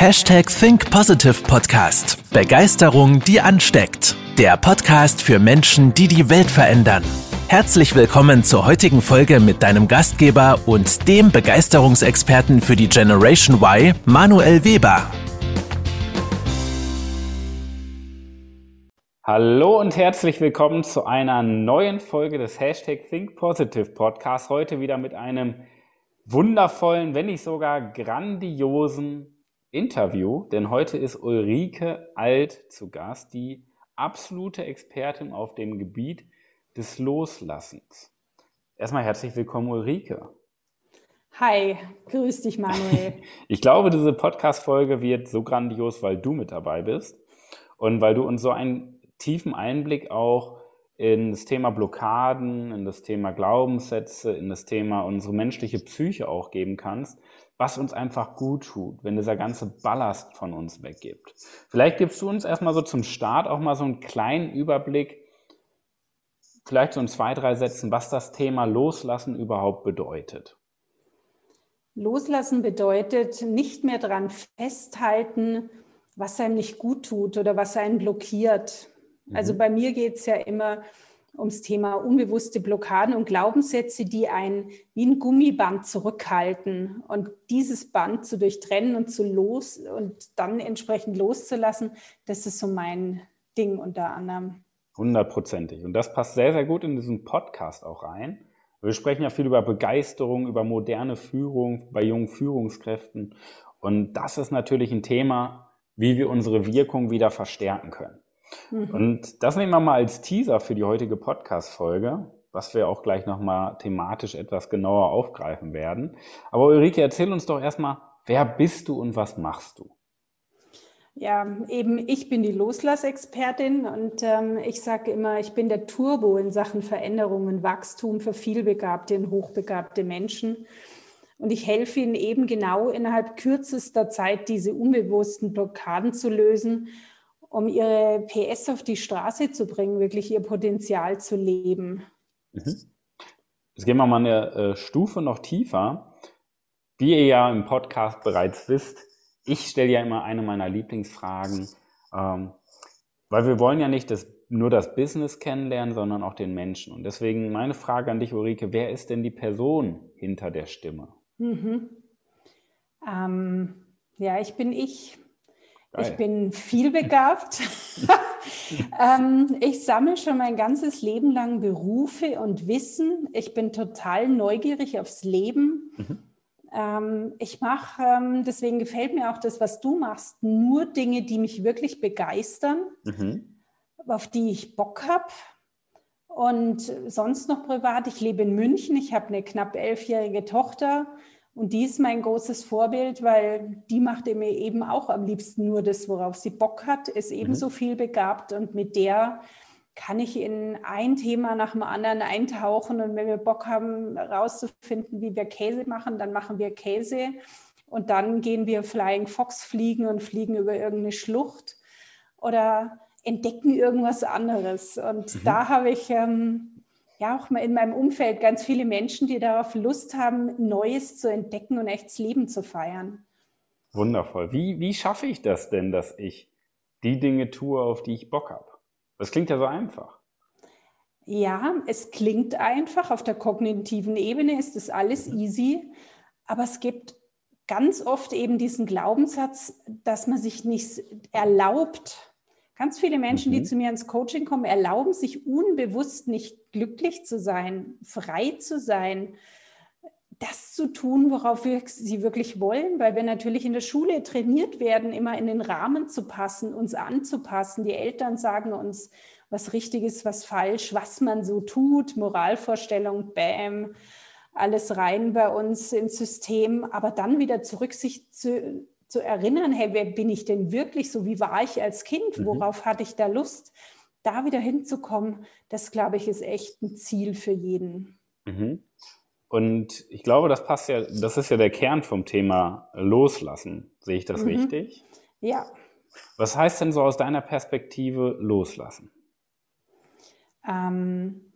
Hashtag Think Positive Podcast. Begeisterung, die ansteckt. Der Podcast für Menschen, die die Welt verändern. Herzlich willkommen zur heutigen Folge mit deinem Gastgeber und dem Begeisterungsexperten für die Generation Y, Manuel Weber. Hallo und herzlich willkommen zu einer neuen Folge des Hashtag Think Positive Podcast. Heute wieder mit einem wundervollen, wenn nicht sogar grandiosen Interview, denn heute ist Ulrike Alt zu Gast, die absolute Expertin auf dem Gebiet des Loslassens. Erstmal herzlich willkommen, Ulrike. Hi, grüß dich, Manuel. ich glaube, diese Podcast-Folge wird so grandios, weil du mit dabei bist und weil du uns so einen tiefen Einblick auch in das Thema Blockaden, in das Thema Glaubenssätze, in das Thema unsere menschliche Psyche auch geben kannst, was uns einfach gut tut, wenn dieser ganze Ballast von uns weggibt. Vielleicht gibst du uns erstmal so zum Start auch mal so einen kleinen Überblick, vielleicht so in zwei, drei Sätzen, was das Thema Loslassen überhaupt bedeutet. Loslassen bedeutet nicht mehr daran festhalten, was einem nicht gut tut oder was einen blockiert. Also mhm. bei mir geht es ja immer ums Thema unbewusste Blockaden und Glaubenssätze, die ein wie ein Gummiband zurückhalten und dieses Band zu durchtrennen und zu los und dann entsprechend loszulassen, das ist so mein Ding unter anderem. Hundertprozentig. Und das passt sehr, sehr gut in diesen Podcast auch rein. Wir sprechen ja viel über Begeisterung, über moderne Führung bei jungen Führungskräften. Und das ist natürlich ein Thema, wie wir unsere Wirkung wieder verstärken können. Mhm. Und das nehmen wir mal als Teaser für die heutige Podcast-Folge, was wir auch gleich nochmal thematisch etwas genauer aufgreifen werden. Aber Ulrike, erzähl uns doch erstmal, wer bist du und was machst du? Ja, eben ich bin die Loslassexpertin und ähm, ich sage immer, ich bin der Turbo in Sachen Veränderung und Wachstum für vielbegabte und hochbegabte Menschen. Und ich helfe ihnen eben genau innerhalb kürzester Zeit diese unbewussten Blockaden zu lösen um ihre PS auf die Straße zu bringen, wirklich ihr Potenzial zu leben. Mhm. Jetzt gehen wir mal eine äh, Stufe noch tiefer. Wie ihr ja im Podcast bereits wisst, ich stelle ja immer eine meiner Lieblingsfragen, ähm, weil wir wollen ja nicht das, nur das Business kennenlernen, sondern auch den Menschen. Und deswegen meine Frage an dich, Ulrike, wer ist denn die Person hinter der Stimme? Mhm. Ähm, ja, ich bin ich. Ich bin vielbegabt. ähm, ich sammle schon mein ganzes Leben lang Berufe und Wissen. Ich bin total neugierig aufs Leben. Mhm. Ähm, ich mache, ähm, deswegen gefällt mir auch das, was du machst, nur Dinge, die mich wirklich begeistern, mhm. auf die ich Bock habe. Und sonst noch privat, ich lebe in München, ich habe eine knapp elfjährige Tochter und die ist mein großes Vorbild, weil die macht mir eben auch am liebsten nur das, worauf sie Bock hat, ist ebenso mhm. viel begabt und mit der kann ich in ein Thema nach dem anderen eintauchen und wenn wir Bock haben, herauszufinden, wie wir Käse machen, dann machen wir Käse und dann gehen wir Flying Fox fliegen und fliegen über irgendeine Schlucht oder entdecken irgendwas anderes. Und mhm. da habe ich ähm, ja auch mal in meinem Umfeld ganz viele Menschen, die darauf Lust haben, Neues zu entdecken und echtes Leben zu feiern. Wundervoll. Wie, wie schaffe ich das denn, dass ich die Dinge tue, auf die ich Bock habe? Das klingt ja so einfach. Ja, es klingt einfach. Auf der kognitiven Ebene ist das alles easy. Aber es gibt ganz oft eben diesen Glaubenssatz, dass man sich nicht erlaubt, Ganz viele Menschen, mhm. die zu mir ins Coaching kommen, erlauben sich unbewusst nicht glücklich zu sein, frei zu sein, das zu tun, worauf wir sie wirklich wollen, weil wir natürlich in der Schule trainiert werden, immer in den Rahmen zu passen, uns anzupassen. Die Eltern sagen uns, was richtig ist, was falsch, was man so tut, Moralvorstellung, bam, alles rein bei uns ins System, aber dann wieder zurück sich zu zu erinnern, hey, wer bin ich denn wirklich so? Wie war ich als Kind? Mhm. Worauf hatte ich da Lust? Da wieder hinzukommen, das glaube ich, ist echt ein Ziel für jeden. Mhm. Und ich glaube, das passt ja, das ist ja der Kern vom Thema Loslassen. Sehe ich das mhm. richtig? Ja. Was heißt denn so aus deiner Perspektive loslassen? Ähm,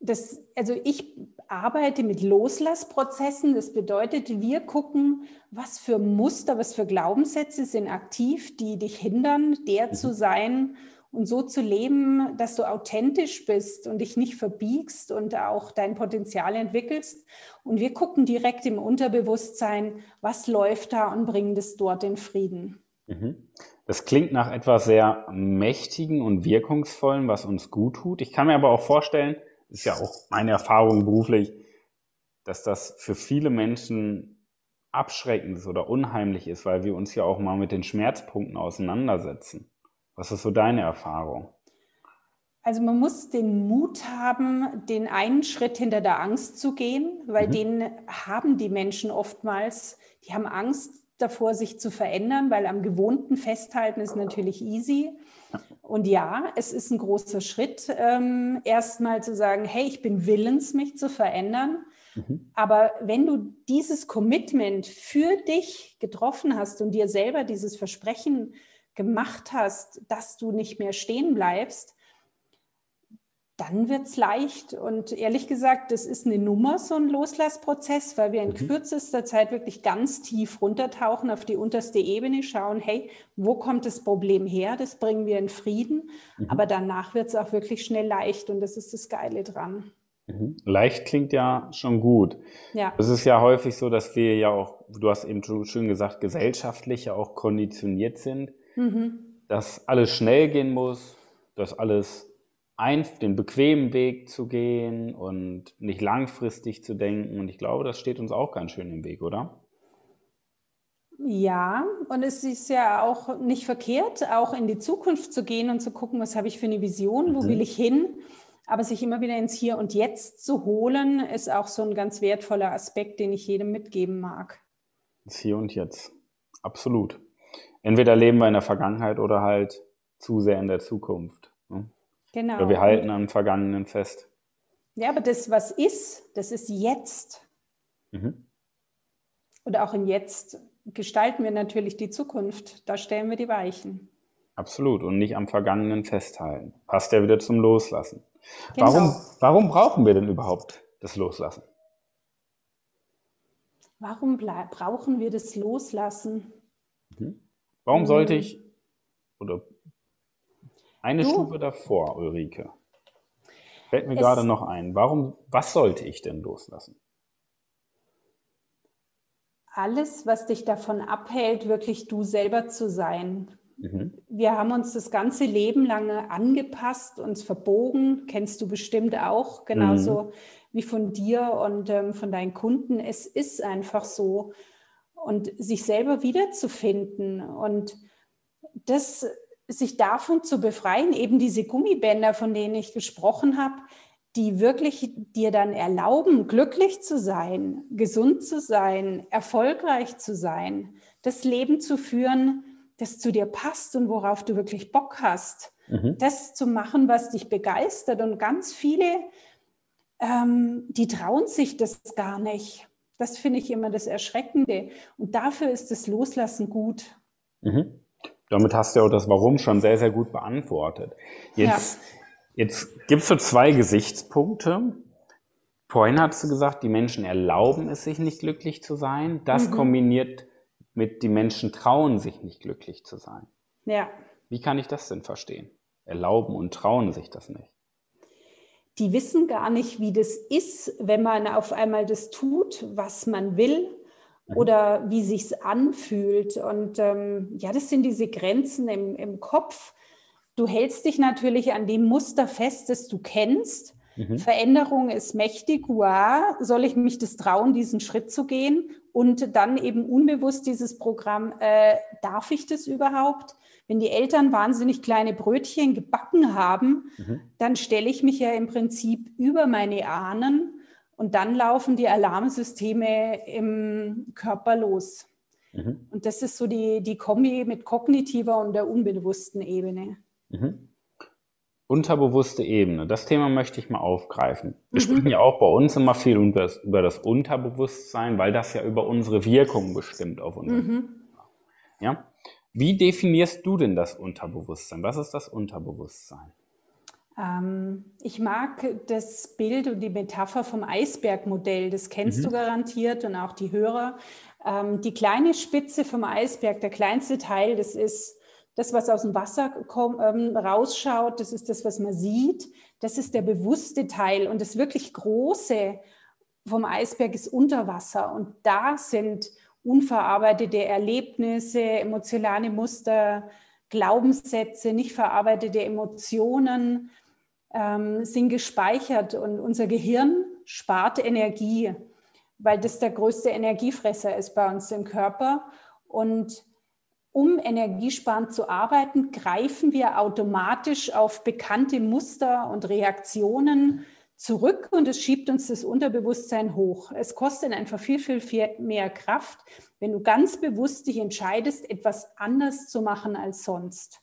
das, also ich arbeite mit Loslassprozessen. Das bedeutet, wir gucken, was für Muster, was für Glaubenssätze sind aktiv, die dich hindern, der mhm. zu sein und so zu leben, dass du authentisch bist und dich nicht verbiegst und auch dein Potenzial entwickelst. Und wir gucken direkt im Unterbewusstsein, was läuft da und bringen das dort in Frieden. Mhm. Das klingt nach etwas sehr Mächtigen und Wirkungsvollen, was uns gut tut. Ich kann mir aber auch vorstellen, ist ja auch meine Erfahrung beruflich, dass das für viele Menschen abschreckend ist oder unheimlich ist, weil wir uns ja auch mal mit den Schmerzpunkten auseinandersetzen. Was ist so deine Erfahrung? Also man muss den Mut haben, den einen Schritt hinter der Angst zu gehen, weil mhm. den haben die Menschen oftmals. Die haben Angst davor, sich zu verändern, weil am Gewohnten festhalten ist natürlich easy. Und ja, es ist ein großer Schritt, ähm, erstmal zu sagen, hey, ich bin willens, mich zu verändern. Mhm. Aber wenn du dieses Commitment für dich getroffen hast und dir selber dieses Versprechen gemacht hast, dass du nicht mehr stehen bleibst, dann wird es leicht. Und ehrlich gesagt, das ist eine Nummer, so ein Loslassprozess, weil wir in mhm. kürzester Zeit wirklich ganz tief runtertauchen auf die unterste Ebene, schauen, hey, wo kommt das Problem her? Das bringen wir in Frieden. Mhm. Aber danach wird es auch wirklich schnell leicht und das ist das Geile dran. Mhm. Leicht klingt ja schon gut. Ja. Es ist ja häufig so, dass wir ja auch, du hast eben schön gesagt, gesellschaftlich ja auch konditioniert sind, mhm. dass alles schnell gehen muss, dass alles ein, den bequemen Weg zu gehen und nicht langfristig zu denken. Und ich glaube, das steht uns auch ganz schön im Weg, oder? Ja, und es ist ja auch nicht verkehrt, auch in die Zukunft zu gehen und zu gucken, was habe ich für eine Vision, wo mhm. will ich hin. Aber sich immer wieder ins Hier und Jetzt zu holen, ist auch so ein ganz wertvoller Aspekt, den ich jedem mitgeben mag. Das Hier und Jetzt. Absolut. Entweder leben wir in der Vergangenheit oder halt zu sehr in der Zukunft. Ne? Genau. Oder wir halten am Vergangenen fest. Ja, aber das, was ist, das ist jetzt. Mhm. Und auch im Jetzt gestalten wir natürlich die Zukunft. Da stellen wir die Weichen. Absolut. Und nicht am Vergangenen festhalten. Passt ja wieder zum Loslassen. Genau. Warum, warum brauchen wir denn überhaupt das Loslassen? Warum brauchen wir das Loslassen? Mhm. Warum sollte hm. ich oder eine du, Stufe davor, Ulrike. Fällt mir gerade noch ein. Warum, was sollte ich denn loslassen? Alles, was dich davon abhält, wirklich du selber zu sein. Mhm. Wir haben uns das ganze Leben lange angepasst, uns verbogen, kennst du bestimmt auch, genauso mhm. wie von dir und ähm, von deinen Kunden. Es ist einfach so. Und sich selber wiederzufinden und das sich davon zu befreien, eben diese Gummibänder, von denen ich gesprochen habe, die wirklich dir dann erlauben, glücklich zu sein, gesund zu sein, erfolgreich zu sein, das Leben zu führen, das zu dir passt und worauf du wirklich Bock hast, mhm. das zu machen, was dich begeistert. Und ganz viele, ähm, die trauen sich das gar nicht. Das finde ich immer das Erschreckende. Und dafür ist das Loslassen gut. Mhm. Damit hast du ja auch das Warum schon sehr, sehr gut beantwortet. Jetzt, ja. jetzt gibt es so zwei Gesichtspunkte. Vorhin hast du gesagt, die Menschen erlauben es sich nicht glücklich zu sein. Das mhm. kombiniert mit die Menschen trauen sich nicht glücklich zu sein. Ja. Wie kann ich das denn verstehen? Erlauben und trauen sich das nicht. Die wissen gar nicht, wie das ist, wenn man auf einmal das tut, was man will. Oder wie sich's anfühlt. Und ähm, ja, das sind diese Grenzen im, im Kopf. Du hältst dich natürlich an dem Muster fest, das du kennst. Mhm. Veränderung ist mächtig. Wow, soll ich mich das trauen, diesen Schritt zu gehen? Und dann eben unbewusst dieses Programm, äh, darf ich das überhaupt? Wenn die Eltern wahnsinnig kleine Brötchen gebacken haben, mhm. dann stelle ich mich ja im Prinzip über meine Ahnen und dann laufen die Alarmsysteme im Körper los. Mhm. Und das ist so die, die Kombi mit kognitiver und der unbewussten Ebene. Mhm. Unterbewusste Ebene, das Thema möchte ich mal aufgreifen. Wir mhm. sprechen ja auch bei uns immer viel über das, über das, Unterbewusstsein, weil das ja über unsere Wirkung bestimmt auf uns. Mhm. Ja? Wie definierst du denn das Unterbewusstsein? Was ist das Unterbewusstsein? Ähm, ich mag das Bild und die Metapher vom Eisbergmodell. Das kennst mhm. du garantiert und auch die Hörer. Ähm, die kleine Spitze vom Eisberg, der kleinste Teil, das ist das, was aus dem Wasser ähm, rausschaut. Das ist das, was man sieht. Das ist der bewusste Teil. Und das wirklich Große vom Eisberg ist unter Wasser. Und da sind unverarbeitete Erlebnisse, emotionale Muster, Glaubenssätze, nicht verarbeitete Emotionen ähm, sind gespeichert und unser Gehirn spart Energie, weil das der größte Energiefresser ist bei uns im Körper. Und um energiesparend zu arbeiten, greifen wir automatisch auf bekannte Muster und Reaktionen zurück und es schiebt uns das Unterbewusstsein hoch. Es kostet einfach viel, viel, viel mehr Kraft, wenn du ganz bewusst dich entscheidest, etwas anders zu machen als sonst.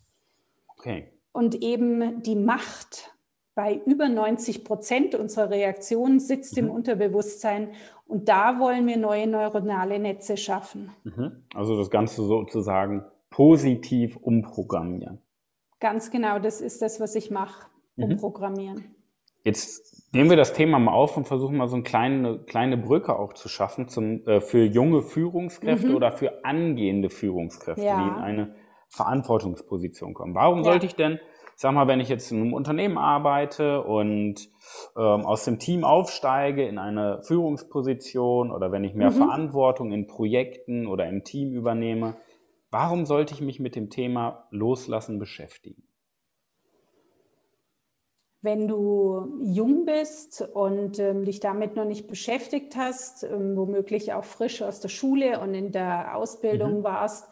Okay. Und eben die Macht bei über 90 Prozent unserer Reaktionen sitzt mhm. im Unterbewusstsein und da wollen wir neue neuronale Netze schaffen. Mhm. Also das Ganze sozusagen positiv umprogrammieren. Ganz genau, das ist das, was ich mache, mhm. umprogrammieren. Mhm. Jetzt nehmen wir das Thema mal auf und versuchen mal so eine kleine, kleine Brücke auch zu schaffen zum, äh, für junge Führungskräfte mhm. oder für angehende Führungskräfte, ja. die in eine Verantwortungsposition kommen. Warum ja. sollte ich denn, sag mal, wenn ich jetzt in einem Unternehmen arbeite und ähm, aus dem Team aufsteige in eine Führungsposition oder wenn ich mehr mhm. Verantwortung in Projekten oder im Team übernehme, warum sollte ich mich mit dem Thema Loslassen beschäftigen? Wenn du jung bist und ähm, dich damit noch nicht beschäftigt hast, ähm, womöglich auch frisch aus der Schule und in der Ausbildung mhm. warst,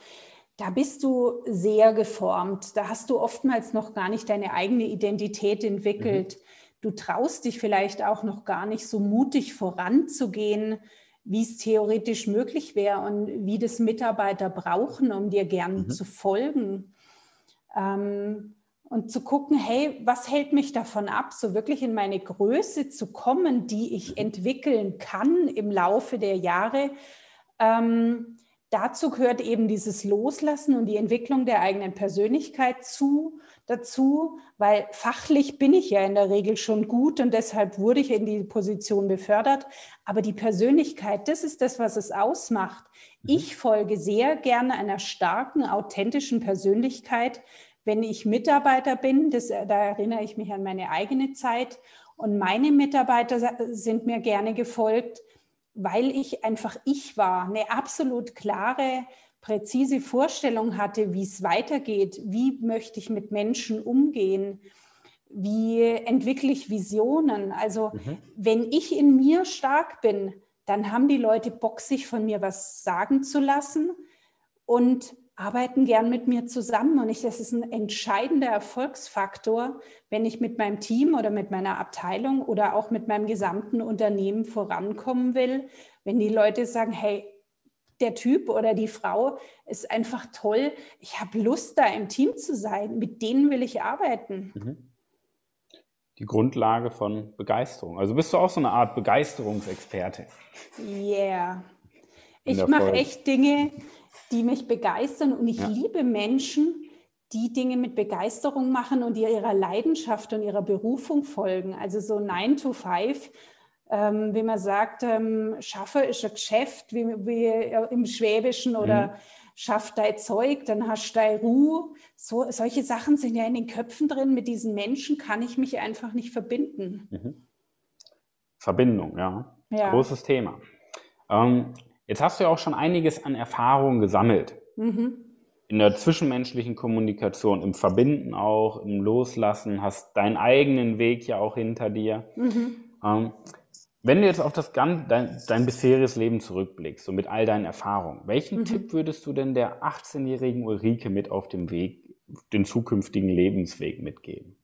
da bist du sehr geformt. Da hast du oftmals noch gar nicht deine eigene Identität entwickelt. Mhm. Du traust dich vielleicht auch noch gar nicht so mutig voranzugehen, wie es theoretisch möglich wäre und wie das Mitarbeiter brauchen, um dir gern mhm. zu folgen. Ähm, und zu gucken, hey, was hält mich davon ab, so wirklich in meine Größe zu kommen, die ich entwickeln kann im Laufe der Jahre. Ähm, dazu gehört eben dieses Loslassen und die Entwicklung der eigenen Persönlichkeit zu, dazu, weil fachlich bin ich ja in der Regel schon gut und deshalb wurde ich in die Position befördert. Aber die Persönlichkeit, das ist das, was es ausmacht. Mhm. Ich folge sehr gerne einer starken, authentischen Persönlichkeit, wenn ich Mitarbeiter bin, das, da erinnere ich mich an meine eigene Zeit und meine Mitarbeiter sind mir gerne gefolgt, weil ich einfach ich war, eine absolut klare, präzise Vorstellung hatte, wie es weitergeht, wie möchte ich mit Menschen umgehen, wie entwickle ich Visionen. Also mhm. wenn ich in mir stark bin, dann haben die Leute Bock, sich von mir was sagen zu lassen. Und arbeiten gern mit mir zusammen und ich, das ist ein entscheidender Erfolgsfaktor, wenn ich mit meinem Team oder mit meiner Abteilung oder auch mit meinem gesamten Unternehmen vorankommen will. Wenn die Leute sagen, hey, der Typ oder die Frau ist einfach toll, ich habe Lust, da im Team zu sein, mit denen will ich arbeiten. Mhm. Die Grundlage von Begeisterung. Also bist du auch so eine Art Begeisterungsexperte. Yeah. Ich mache echt Dinge, die mich begeistern und ich ja. liebe Menschen, die Dinge mit Begeisterung machen und die ihrer Leidenschaft und ihrer Berufung folgen. Also so 9 to 5, ähm, wie man sagt, ähm, schaffe ist ein Geschäft, wie, wie im Schwäbischen oder mhm. schaff dein Zeug, dann hast du deine Ruhe. So, solche Sachen sind ja in den Köpfen drin. Mit diesen Menschen kann ich mich einfach nicht verbinden. Mhm. Verbindung, ja. ja. Großes Thema. Ähm, Jetzt hast du ja auch schon einiges an Erfahrungen gesammelt. Mhm. In der zwischenmenschlichen Kommunikation, im Verbinden auch, im Loslassen, hast deinen eigenen Weg ja auch hinter dir. Mhm. Ähm, wenn du jetzt auf das dein, dein bisheriges Leben zurückblickst, so mit all deinen Erfahrungen, welchen mhm. Tipp würdest du denn der 18-jährigen Ulrike mit auf dem Weg, den zukünftigen Lebensweg mitgeben?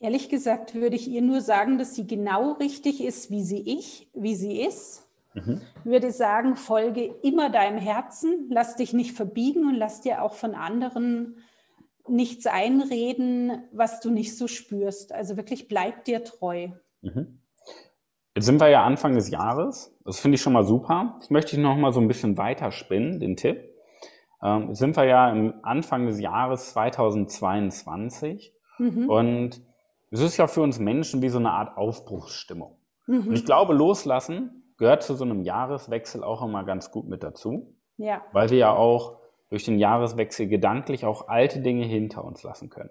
Ehrlich gesagt würde ich ihr nur sagen, dass sie genau richtig ist, wie sie ich, wie sie ist. Mhm. Würde sagen, folge immer deinem Herzen, lass dich nicht verbiegen und lass dir auch von anderen nichts einreden, was du nicht so spürst. Also wirklich bleib dir treu. Mhm. Jetzt sind wir ja Anfang des Jahres. Das finde ich schon mal super. Das möchte ich noch mal so ein bisschen weiterspinnen, den Tipp. ähm, sind wir ja im Anfang des Jahres 2022 mhm. und es ist ja für uns Menschen wie so eine Art Aufbruchsstimmung. Mhm. Und ich glaube, loslassen gehört zu so einem Jahreswechsel auch immer ganz gut mit dazu. Ja. Weil wir ja auch durch den Jahreswechsel gedanklich auch alte Dinge hinter uns lassen können.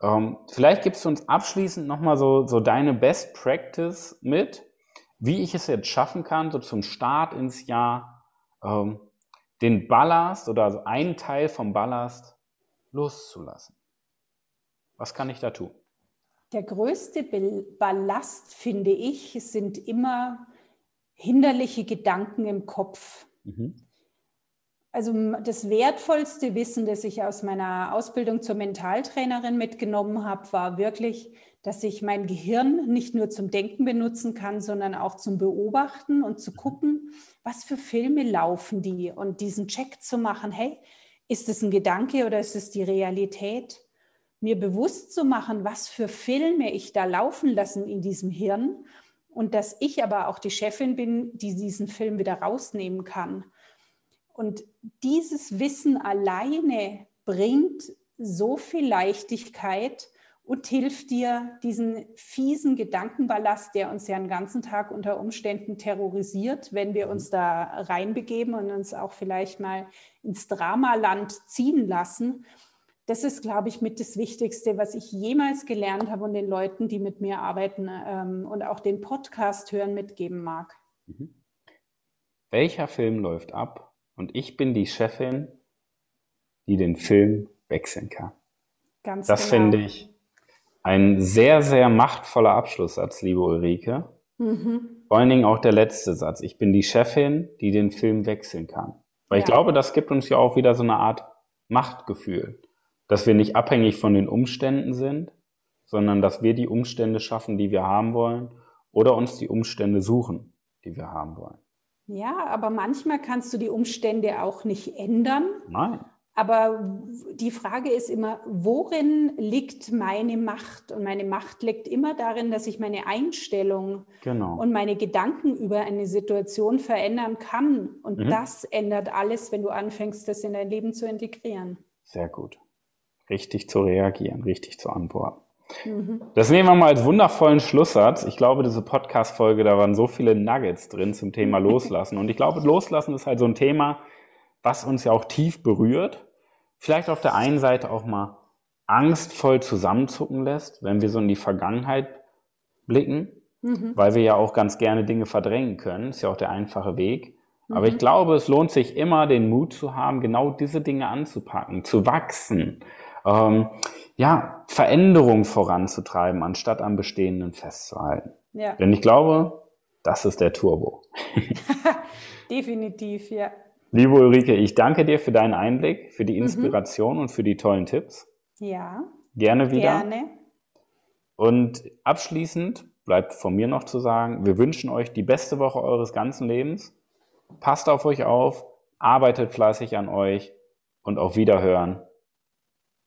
Ähm, vielleicht gibst du uns abschließend nochmal so, so deine Best Practice mit, wie ich es jetzt schaffen kann, so zum Start ins Jahr ähm, den Ballast oder also einen Teil vom Ballast loszulassen. Was kann ich da tun? Der größte Ballast, finde ich, sind immer hinderliche Gedanken im Kopf. Mhm. Also das wertvollste Wissen, das ich aus meiner Ausbildung zur Mentaltrainerin mitgenommen habe, war wirklich, dass ich mein Gehirn nicht nur zum Denken benutzen kann, sondern auch zum Beobachten und zu gucken, was für Filme laufen die und diesen Check zu machen, hey, ist es ein Gedanke oder ist es die Realität? Mir bewusst zu machen, was für Filme ich da laufen lassen in diesem Hirn und dass ich aber auch die Chefin bin, die diesen Film wieder rausnehmen kann. Und dieses Wissen alleine bringt so viel Leichtigkeit und hilft dir, diesen fiesen Gedankenballast, der uns ja den ganzen Tag unter Umständen terrorisiert, wenn wir uns da reinbegeben und uns auch vielleicht mal ins Dramaland ziehen lassen. Das ist, glaube ich, mit das Wichtigste, was ich jemals gelernt habe und den Leuten, die mit mir arbeiten ähm, und auch den Podcast hören, mitgeben mag. Mhm. Welcher Film läuft ab, und ich bin die Chefin, die den Film wechseln kann. Ganz das genau. finde ich ein sehr, sehr machtvoller Abschlusssatz, liebe Ulrike. Mhm. Vor allen Dingen auch der letzte Satz. Ich bin die Chefin, die den Film wechseln kann. Weil ja. ich glaube, das gibt uns ja auch wieder so eine Art Machtgefühl, dass wir nicht abhängig von den Umständen sind, sondern dass wir die Umstände schaffen, die wir haben wollen, oder uns die Umstände suchen, die wir haben wollen. Ja, aber manchmal kannst du die Umstände auch nicht ändern. Nein. Aber die Frage ist immer, worin liegt meine Macht? Und meine Macht liegt immer darin, dass ich meine Einstellung genau. und meine Gedanken über eine Situation verändern kann. Und mhm. das ändert alles, wenn du anfängst, das in dein Leben zu integrieren. Sehr gut. Richtig zu reagieren, richtig zu antworten. Mhm. Das nehmen wir mal als wundervollen Schlusssatz. Ich glaube, diese Podcast-Folge, da waren so viele Nuggets drin zum Thema Loslassen. Und ich glaube, Loslassen ist halt so ein Thema, was uns ja auch tief berührt. Vielleicht auf der einen Seite auch mal angstvoll zusammenzucken lässt, wenn wir so in die Vergangenheit blicken, mhm. weil wir ja auch ganz gerne Dinge verdrängen können. Ist ja auch der einfache Weg. Mhm. Aber ich glaube, es lohnt sich immer, den Mut zu haben, genau diese Dinge anzupacken, zu wachsen. Ähm, ja, Veränderung voranzutreiben, anstatt am Bestehenden festzuhalten. Ja. Denn ich glaube, das ist der Turbo. Definitiv, ja. Liebe Ulrike, ich danke dir für deinen Einblick, für die mhm. Inspiration mhm. und für die tollen Tipps. Ja. Gerne wieder. Gerne. Und abschließend bleibt von mir noch zu sagen, wir wünschen euch die beste Woche eures ganzen Lebens. Passt auf euch auf, arbeitet fleißig an euch und auf Wiederhören.